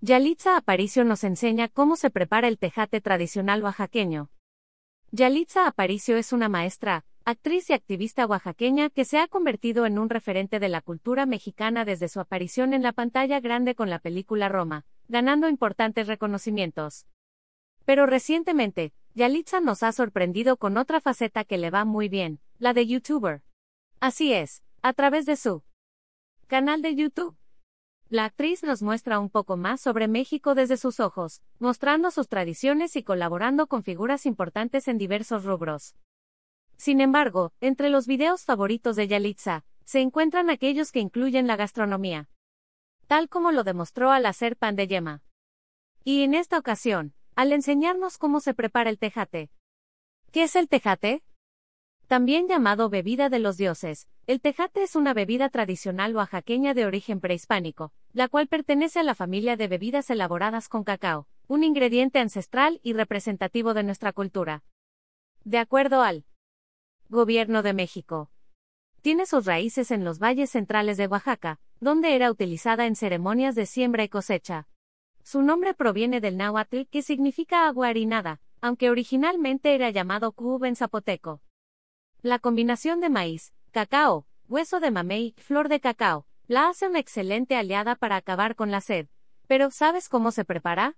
Yalitza Aparicio nos enseña cómo se prepara el tejate tradicional oaxaqueño. Yalitza Aparicio es una maestra, actriz y activista oaxaqueña que se ha convertido en un referente de la cultura mexicana desde su aparición en la pantalla grande con la película Roma, ganando importantes reconocimientos. Pero recientemente, Yalitza nos ha sorprendido con otra faceta que le va muy bien, la de youtuber. Así es, a través de su canal de YouTube. La actriz nos muestra un poco más sobre México desde sus ojos, mostrando sus tradiciones y colaborando con figuras importantes en diversos rubros. Sin embargo, entre los videos favoritos de Yalitza, se encuentran aquellos que incluyen la gastronomía. Tal como lo demostró al hacer pan de yema. Y en esta ocasión, al enseñarnos cómo se prepara el tejate. ¿Qué es el tejate? También llamado bebida de los dioses, el tejate es una bebida tradicional oaxaqueña de origen prehispánico, la cual pertenece a la familia de bebidas elaboradas con cacao, un ingrediente ancestral y representativo de nuestra cultura. De acuerdo al Gobierno de México. Tiene sus raíces en los valles centrales de Oaxaca, donde era utilizada en ceremonias de siembra y cosecha. Su nombre proviene del náhuatl que significa agua harinada, aunque originalmente era llamado cub en zapoteco. La combinación de maíz, cacao, hueso de mamey, flor de cacao, la hace una excelente aliada para acabar con la sed. Pero ¿sabes cómo se prepara?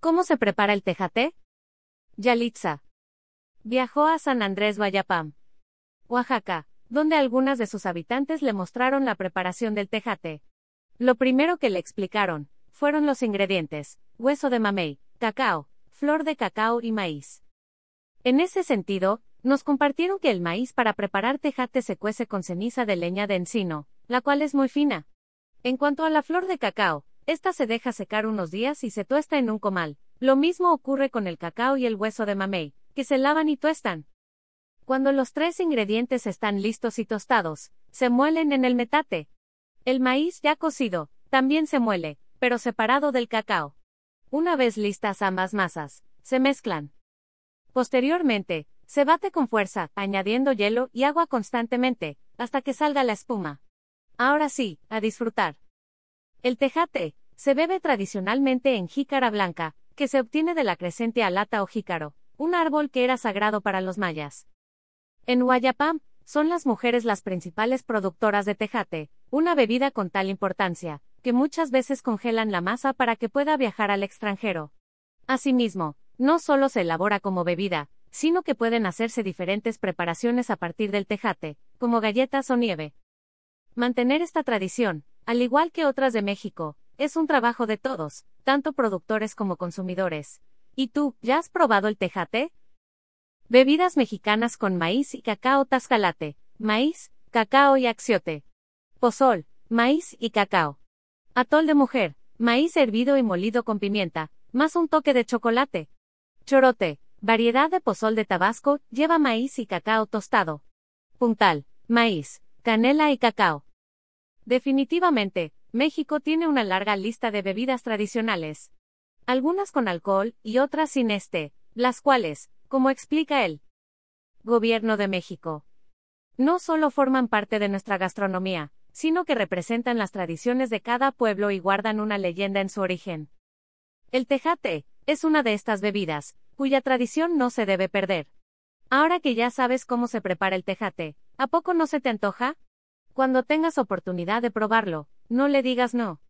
¿Cómo se prepara el tejate? Yalitza. Viajó a San Andrés Guayapam, Oaxaca, donde algunas de sus habitantes le mostraron la preparación del tejate. Lo primero que le explicaron fueron los ingredientes: hueso de mamey, cacao, flor de cacao y maíz. En ese sentido, nos compartieron que el maíz para preparar tejate se cuece con ceniza de leña de encino, la cual es muy fina. En cuanto a la flor de cacao, esta se deja secar unos días y se tuesta en un comal. Lo mismo ocurre con el cacao y el hueso de mamey, que se lavan y tuestan. Cuando los tres ingredientes están listos y tostados, se muelen en el metate. El maíz ya cocido, también se muele, pero separado del cacao. Una vez listas ambas masas, se mezclan. Posteriormente, se bate con fuerza, añadiendo hielo y agua constantemente, hasta que salga la espuma. Ahora sí, a disfrutar. El tejate, se bebe tradicionalmente en jícara blanca, que se obtiene de la crecente alata o jícaro, un árbol que era sagrado para los mayas. En Guayapam, son las mujeres las principales productoras de tejate, una bebida con tal importancia, que muchas veces congelan la masa para que pueda viajar al extranjero. Asimismo, no solo se elabora como bebida, sino que pueden hacerse diferentes preparaciones a partir del tejate, como galletas o nieve. Mantener esta tradición, al igual que otras de México, es un trabajo de todos, tanto productores como consumidores. ¿Y tú, ya has probado el tejate? Bebidas mexicanas con maíz y cacao tascalate, maíz, cacao y axiote. Pozol, maíz y cacao. Atol de mujer, maíz hervido y molido con pimienta, más un toque de chocolate. Chorote, Variedad de pozol de Tabasco, lleva maíz y cacao tostado. Puntal, maíz, canela y cacao. Definitivamente, México tiene una larga lista de bebidas tradicionales. Algunas con alcohol y otras sin este, las cuales, como explica el Gobierno de México, no solo forman parte de nuestra gastronomía, sino que representan las tradiciones de cada pueblo y guardan una leyenda en su origen. El tejate, es una de estas bebidas, cuya tradición no se debe perder. Ahora que ya sabes cómo se prepara el tejate, ¿a poco no se te antoja? Cuando tengas oportunidad de probarlo, no le digas no.